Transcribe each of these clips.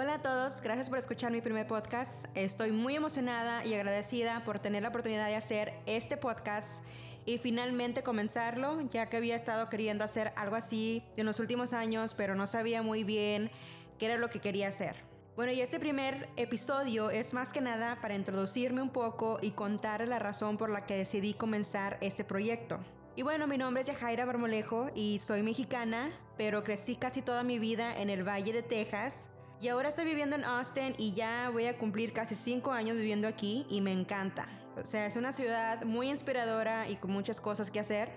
Hola a todos, gracias por escuchar mi primer podcast. Estoy muy emocionada y agradecida por tener la oportunidad de hacer este podcast y finalmente comenzarlo, ya que había estado queriendo hacer algo así en los últimos años, pero no sabía muy bien qué era lo que quería hacer. Bueno, y este primer episodio es más que nada para introducirme un poco y contar la razón por la que decidí comenzar este proyecto. Y bueno, mi nombre es Yajaira Barmolejo y soy mexicana, pero crecí casi toda mi vida en el Valle de Texas y ahora estoy viviendo en Austin y ya voy a cumplir casi 5 años viviendo aquí y me encanta. O sea, es una ciudad muy inspiradora y con muchas cosas que hacer.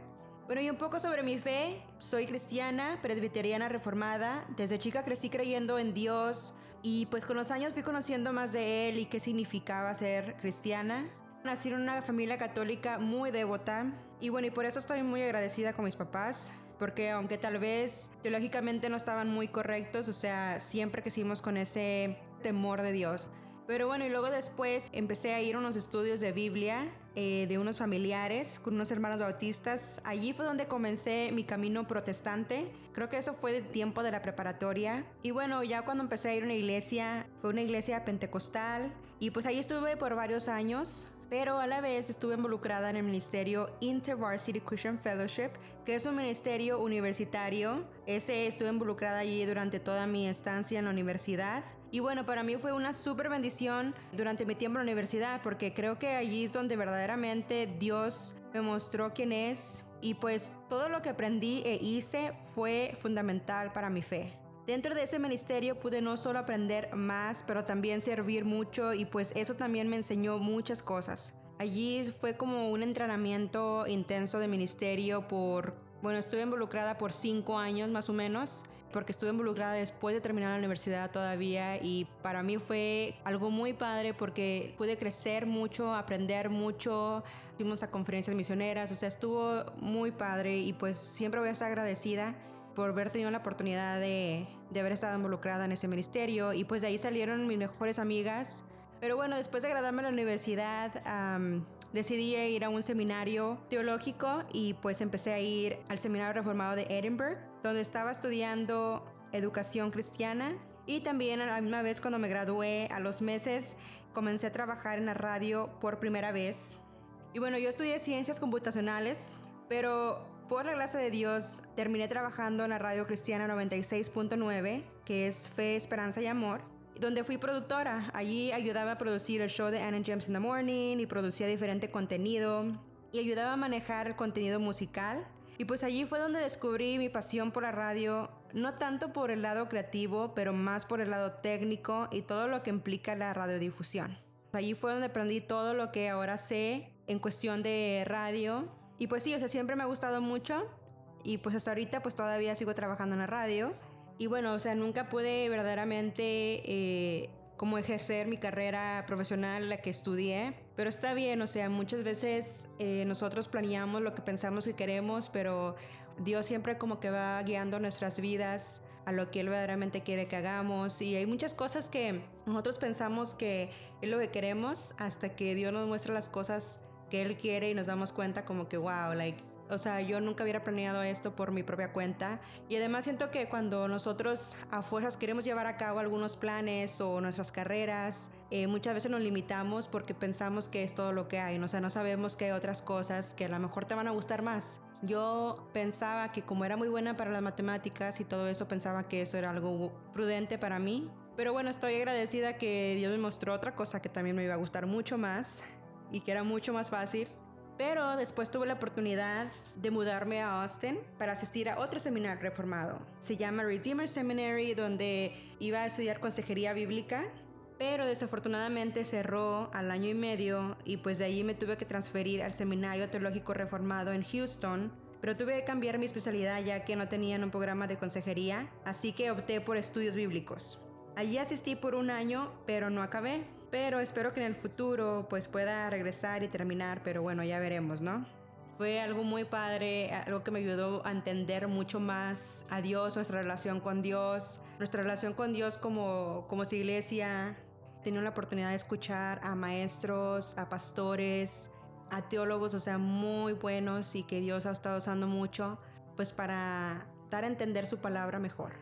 Bueno, y un poco sobre mi fe. Soy cristiana, presbiteriana reformada. Desde chica crecí creyendo en Dios y pues con los años fui conociendo más de Él y qué significaba ser cristiana. Nací en una familia católica muy devota y bueno, y por eso estoy muy agradecida con mis papás porque aunque tal vez teológicamente no estaban muy correctos, o sea, siempre quisimos con ese temor de Dios. Pero bueno, y luego después empecé a ir a unos estudios de Biblia eh, de unos familiares con unos hermanos bautistas. Allí fue donde comencé mi camino protestante. Creo que eso fue el tiempo de la preparatoria. Y bueno, ya cuando empecé a ir a una iglesia, fue una iglesia pentecostal. Y pues ahí estuve por varios años pero a la vez estuve involucrada en el ministerio InterVarsity Christian Fellowship, que es un ministerio universitario. Ese estuve involucrada allí durante toda mi estancia en la universidad. Y bueno, para mí fue una súper bendición durante mi tiempo en la universidad, porque creo que allí es donde verdaderamente Dios me mostró quién es. Y pues todo lo que aprendí e hice fue fundamental para mi fe. Dentro de ese ministerio pude no solo aprender más, pero también servir mucho y pues eso también me enseñó muchas cosas. Allí fue como un entrenamiento intenso de ministerio por, bueno, estuve involucrada por cinco años más o menos, porque estuve involucrada después de terminar la universidad todavía y para mí fue algo muy padre porque pude crecer mucho, aprender mucho, fuimos a conferencias misioneras, o sea, estuvo muy padre y pues siempre voy a estar agradecida por haber tenido la oportunidad de, de haber estado involucrada en ese ministerio y pues de ahí salieron mis mejores amigas. Pero bueno, después de graduarme en la universidad, decidí ir a un seminario teológico y pues empecé a ir al seminario reformado de Edinburgh, donde estaba estudiando educación cristiana. Y también a la misma vez cuando me gradué, a los meses, comencé a trabajar en la radio por primera vez. Y bueno, yo estudié ciencias computacionales, pero por la gracia de Dios, terminé trabajando en la radio cristiana 96.9, que es Fe, Esperanza y Amor, donde fui productora. Allí ayudaba a producir el show de Anna James in the Morning y producía diferente contenido y ayudaba a manejar el contenido musical. Y pues allí fue donde descubrí mi pasión por la radio, no tanto por el lado creativo, pero más por el lado técnico y todo lo que implica la radiodifusión. Allí fue donde aprendí todo lo que ahora sé en cuestión de radio y pues sí, o sea, siempre me ha gustado mucho y pues hasta ahorita pues todavía sigo trabajando en la radio. Y bueno, o sea, nunca pude verdaderamente eh, como ejercer mi carrera profesional, la que estudié. Pero está bien, o sea, muchas veces eh, nosotros planeamos lo que pensamos y queremos, pero Dios siempre como que va guiando nuestras vidas a lo que Él verdaderamente quiere que hagamos. Y hay muchas cosas que nosotros pensamos que es lo que queremos hasta que Dios nos muestra las cosas que él quiere y nos damos cuenta como que, wow, like, o sea, yo nunca hubiera planeado esto por mi propia cuenta. Y además siento que cuando nosotros a fuerzas queremos llevar a cabo algunos planes o nuestras carreras, eh, muchas veces nos limitamos porque pensamos que es todo lo que hay. O sea, no sabemos que hay otras cosas que a lo mejor te van a gustar más. Yo pensaba que como era muy buena para las matemáticas y todo eso, pensaba que eso era algo prudente para mí. Pero bueno, estoy agradecida que Dios me mostró otra cosa que también me iba a gustar mucho más y que era mucho más fácil. Pero después tuve la oportunidad de mudarme a Austin para asistir a otro seminario reformado. Se llama Redeemer Seminary, donde iba a estudiar consejería bíblica. Pero desafortunadamente cerró al año y medio y pues de allí me tuve que transferir al Seminario Teológico Reformado en Houston. Pero tuve que cambiar mi especialidad ya que no tenían un programa de consejería, así que opté por estudios bíblicos. Allí asistí por un año, pero no acabé. Pero espero que en el futuro pues pueda regresar y terminar, pero bueno, ya veremos, ¿no? Fue algo muy padre, algo que me ayudó a entender mucho más a Dios, nuestra relación con Dios, nuestra relación con Dios como, como iglesia. Tenía la oportunidad de escuchar a maestros, a pastores, a teólogos, o sea, muy buenos y que Dios ha estado usando mucho, pues para dar a entender su palabra mejor.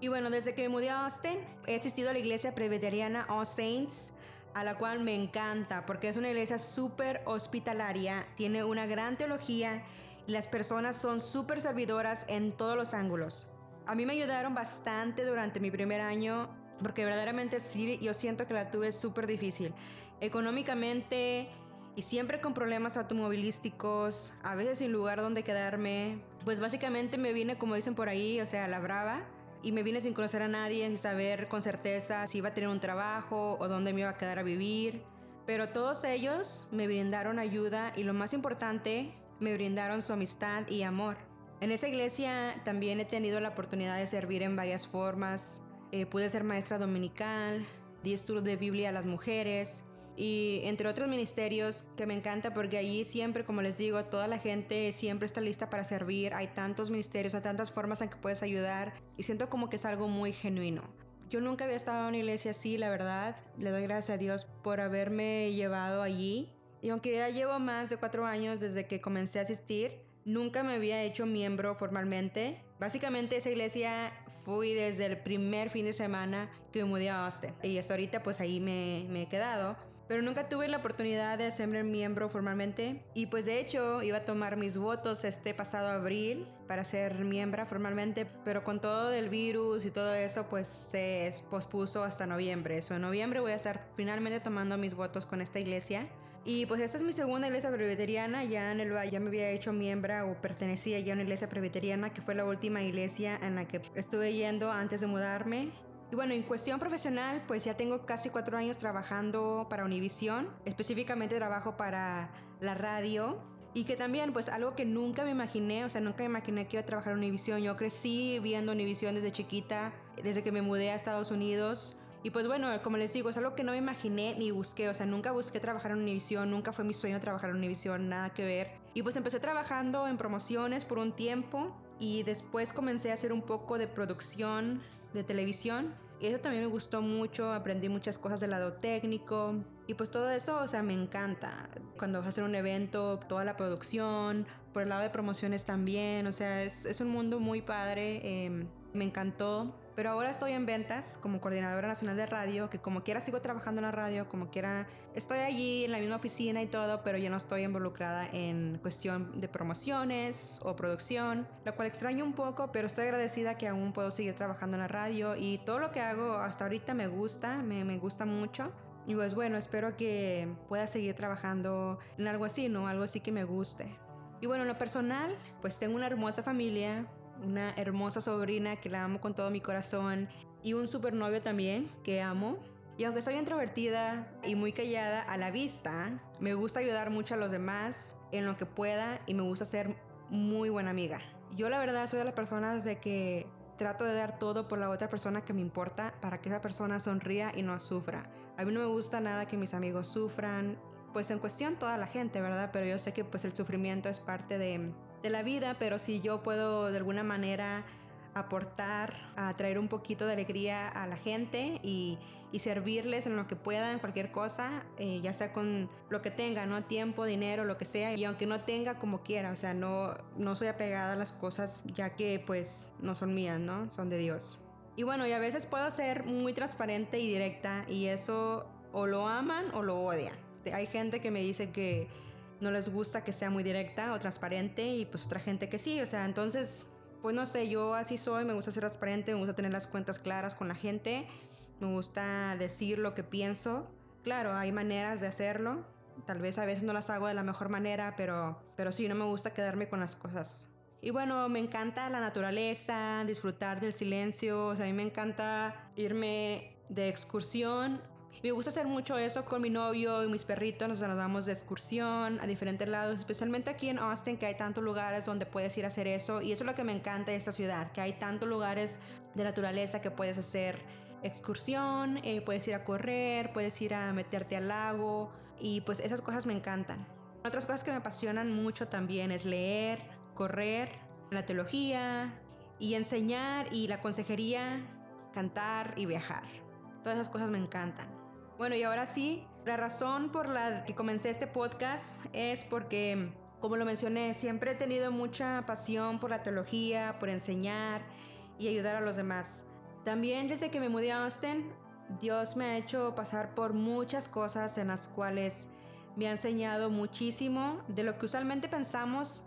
Y bueno, desde que me mudé a Austin, he asistido a la iglesia presbiteriana All Saints, a la cual me encanta porque es una iglesia súper hospitalaria, tiene una gran teología y las personas son súper servidoras en todos los ángulos. A mí me ayudaron bastante durante mi primer año porque verdaderamente sí, yo siento que la tuve súper difícil. Económicamente y siempre con problemas automovilísticos, a veces sin lugar donde quedarme. Pues básicamente me vine, como dicen por ahí, o sea, la brava. Y me vine sin conocer a nadie, sin saber con certeza si iba a tener un trabajo o dónde me iba a quedar a vivir. Pero todos ellos me brindaron ayuda y lo más importante, me brindaron su amistad y amor. En esa iglesia también he tenido la oportunidad de servir en varias formas. Eh, pude ser maestra dominical, di estudios de Biblia a las mujeres y entre otros ministerios que me encanta porque allí siempre, como les digo, toda la gente siempre está lista para servir. Hay tantos ministerios, hay tantas formas en que puedes ayudar y siento como que es algo muy genuino. Yo nunca había estado en una iglesia así, la verdad. Le doy gracias a Dios por haberme llevado allí. Y aunque ya llevo más de cuatro años desde que comencé a asistir, Nunca me había hecho miembro formalmente. Básicamente esa iglesia fui desde el primer fin de semana que me mudé a Austin. Y hasta ahorita pues ahí me, me he quedado. Pero nunca tuve la oportunidad de hacerme miembro formalmente. Y pues de hecho iba a tomar mis votos este pasado abril para ser miembro formalmente. Pero con todo el virus y todo eso pues se pospuso hasta noviembre. Eso en noviembre voy a estar finalmente tomando mis votos con esta iglesia. Y pues esta es mi segunda iglesia presbiteriana, ya en el ya me había hecho miembro o pertenecía ya a una iglesia presbiteriana, que fue la última iglesia en la que estuve yendo antes de mudarme. Y bueno, en cuestión profesional, pues ya tengo casi cuatro años trabajando para Univision, específicamente trabajo para la radio. Y que también, pues algo que nunca me imaginé, o sea, nunca me imaginé que iba a trabajar en Univision. Yo crecí viendo Univision desde chiquita, desde que me mudé a Estados Unidos. Y pues bueno, como les digo, es algo que no me imaginé ni busqué, o sea, nunca busqué trabajar en Univision, nunca fue mi sueño trabajar en Univision, nada que ver. Y pues empecé trabajando en promociones por un tiempo y después comencé a hacer un poco de producción de televisión. Y eso también me gustó mucho, aprendí muchas cosas del lado técnico. Y pues todo eso, o sea, me encanta. Cuando vas a hacer un evento, toda la producción, por el lado de promociones también, o sea, es, es un mundo muy padre, eh, me encantó. Pero ahora estoy en ventas como coordinadora nacional de radio, que como quiera sigo trabajando en la radio, como quiera estoy allí en la misma oficina y todo, pero ya no estoy involucrada en cuestión de promociones o producción, lo cual extraño un poco, pero estoy agradecida que aún puedo seguir trabajando en la radio y todo lo que hago hasta ahorita me gusta, me, me gusta mucho. Y pues bueno, espero que pueda seguir trabajando en algo así, ¿no? Algo así que me guste. Y bueno, en lo personal, pues tengo una hermosa familia, una hermosa sobrina que la amo con todo mi corazón y un super novio también que amo. Y aunque soy introvertida y muy callada a la vista, me gusta ayudar mucho a los demás en lo que pueda y me gusta ser muy buena amiga. Yo la verdad soy de las personas de que trato de dar todo por la otra persona que me importa para que esa persona sonría y no sufra. A mí no me gusta nada que mis amigos sufran, pues en cuestión toda la gente, ¿verdad? Pero yo sé que pues el sufrimiento es parte de, de la vida, pero si yo puedo de alguna manera aportar, a traer un poquito de alegría a la gente y, y servirles en lo que pueda, en cualquier cosa, eh, ya sea con lo que tenga, ¿no? Tiempo, dinero, lo que sea, y aunque no tenga como quiera, o sea, no, no soy apegada a las cosas ya que pues no son mías, ¿no? Son de Dios. Y bueno, y a veces puedo ser muy transparente y directa y eso o lo aman o lo odian. Hay gente que me dice que no les gusta que sea muy directa o transparente y pues otra gente que sí, o sea, entonces, pues no sé, yo así soy, me gusta ser transparente, me gusta tener las cuentas claras con la gente, me gusta decir lo que pienso. Claro, hay maneras de hacerlo, tal vez a veces no las hago de la mejor manera, pero, pero sí, no me gusta quedarme con las cosas. Y bueno, me encanta la naturaleza, disfrutar del silencio, o sea, a mí me encanta irme de excursión me gusta hacer mucho eso con mi novio y mis perritos. Nos vamos de excursión a diferentes lados, especialmente aquí en Austin, que hay tantos lugares donde puedes ir a hacer eso. Y eso es lo que me encanta de esta ciudad, que hay tantos lugares de naturaleza que puedes hacer excursión, eh, puedes ir a correr, puedes ir a meterte al lago. Y pues esas cosas me encantan. Otras cosas que me apasionan mucho también es leer, correr, la teología y enseñar y la consejería, cantar y viajar. Todas esas cosas me encantan. Bueno, y ahora sí, la razón por la que comencé este podcast es porque, como lo mencioné, siempre he tenido mucha pasión por la teología, por enseñar y ayudar a los demás. También desde que me mudé a Austin, Dios me ha hecho pasar por muchas cosas en las cuales me ha enseñado muchísimo de lo que usualmente pensamos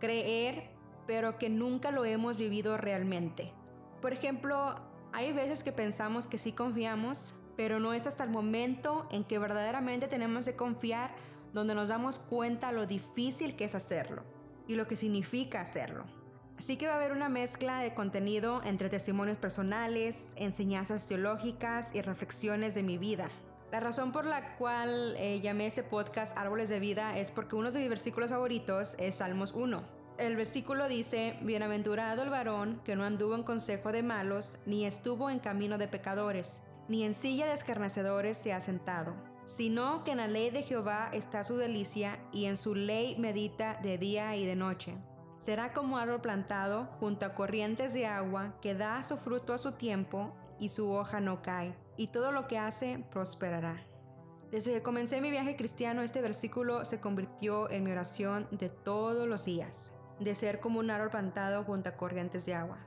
creer, pero que nunca lo hemos vivido realmente. Por ejemplo, hay veces que pensamos que sí confiamos, pero no es hasta el momento en que verdaderamente tenemos que confiar donde nos damos cuenta lo difícil que es hacerlo y lo que significa hacerlo. Así que va a haber una mezcla de contenido entre testimonios personales, enseñanzas teológicas y reflexiones de mi vida. La razón por la cual eh, llamé este podcast Árboles de Vida es porque uno de mis versículos favoritos es Salmos 1. El versículo dice, Bienaventurado el varón que no anduvo en consejo de malos, ni estuvo en camino de pecadores, ni en silla de escarnecedores se ha sentado, sino que en la ley de Jehová está su delicia, y en su ley medita de día y de noche. Será como árbol plantado junto a corrientes de agua, que da su fruto a su tiempo, y su hoja no cae, y todo lo que hace prosperará. Desde que comencé mi viaje cristiano, este versículo se convirtió en mi oración de todos los días, de ser como un árbol plantado junto a corrientes de agua,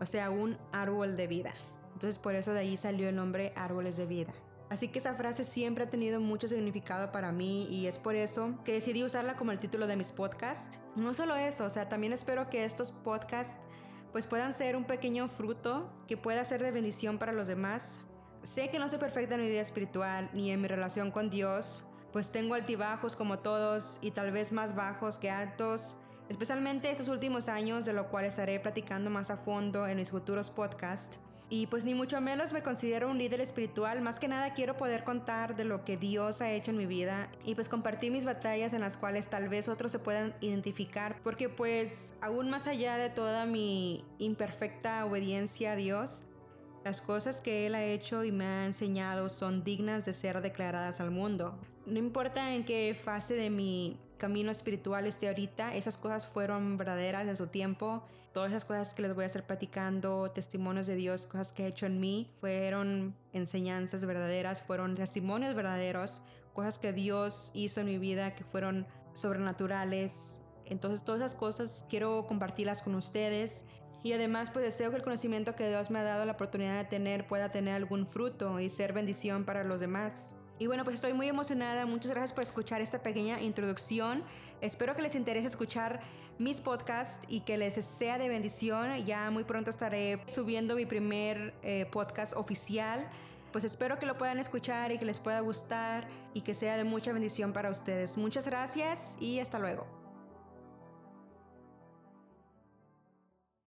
o sea, un árbol de vida. Entonces por eso de ahí salió el nombre árboles de vida. Así que esa frase siempre ha tenido mucho significado para mí y es por eso que decidí usarla como el título de mis podcasts. No solo eso, o sea, también espero que estos podcasts pues puedan ser un pequeño fruto que pueda ser de bendición para los demás. Sé que no soy perfecta en mi vida espiritual ni en mi relación con Dios, pues tengo altibajos como todos y tal vez más bajos que altos, especialmente esos últimos años, de lo cual estaré platicando más a fondo en mis futuros podcasts. Y pues ni mucho menos me considero un líder espiritual, más que nada quiero poder contar de lo que Dios ha hecho en mi vida y pues compartir mis batallas en las cuales tal vez otros se puedan identificar, porque pues aún más allá de toda mi imperfecta obediencia a Dios, las cosas que Él ha hecho y me ha enseñado son dignas de ser declaradas al mundo. No importa en qué fase de mi camino espiritual esté ahorita, esas cosas fueron verdaderas en su tiempo todas esas cosas que les voy a estar platicando, testimonios de Dios, cosas que ha hecho en mí, fueron enseñanzas verdaderas, fueron testimonios verdaderos, cosas que Dios hizo en mi vida que fueron sobrenaturales. Entonces todas esas cosas quiero compartirlas con ustedes. Y además pues deseo que el conocimiento que Dios me ha dado la oportunidad de tener pueda tener algún fruto y ser bendición para los demás. Y bueno, pues estoy muy emocionada. Muchas gracias por escuchar esta pequeña introducción. Espero que les interese escuchar mis podcasts y que les sea de bendición. Ya muy pronto estaré subiendo mi primer eh, podcast oficial. Pues espero que lo puedan escuchar y que les pueda gustar y que sea de mucha bendición para ustedes. Muchas gracias y hasta luego.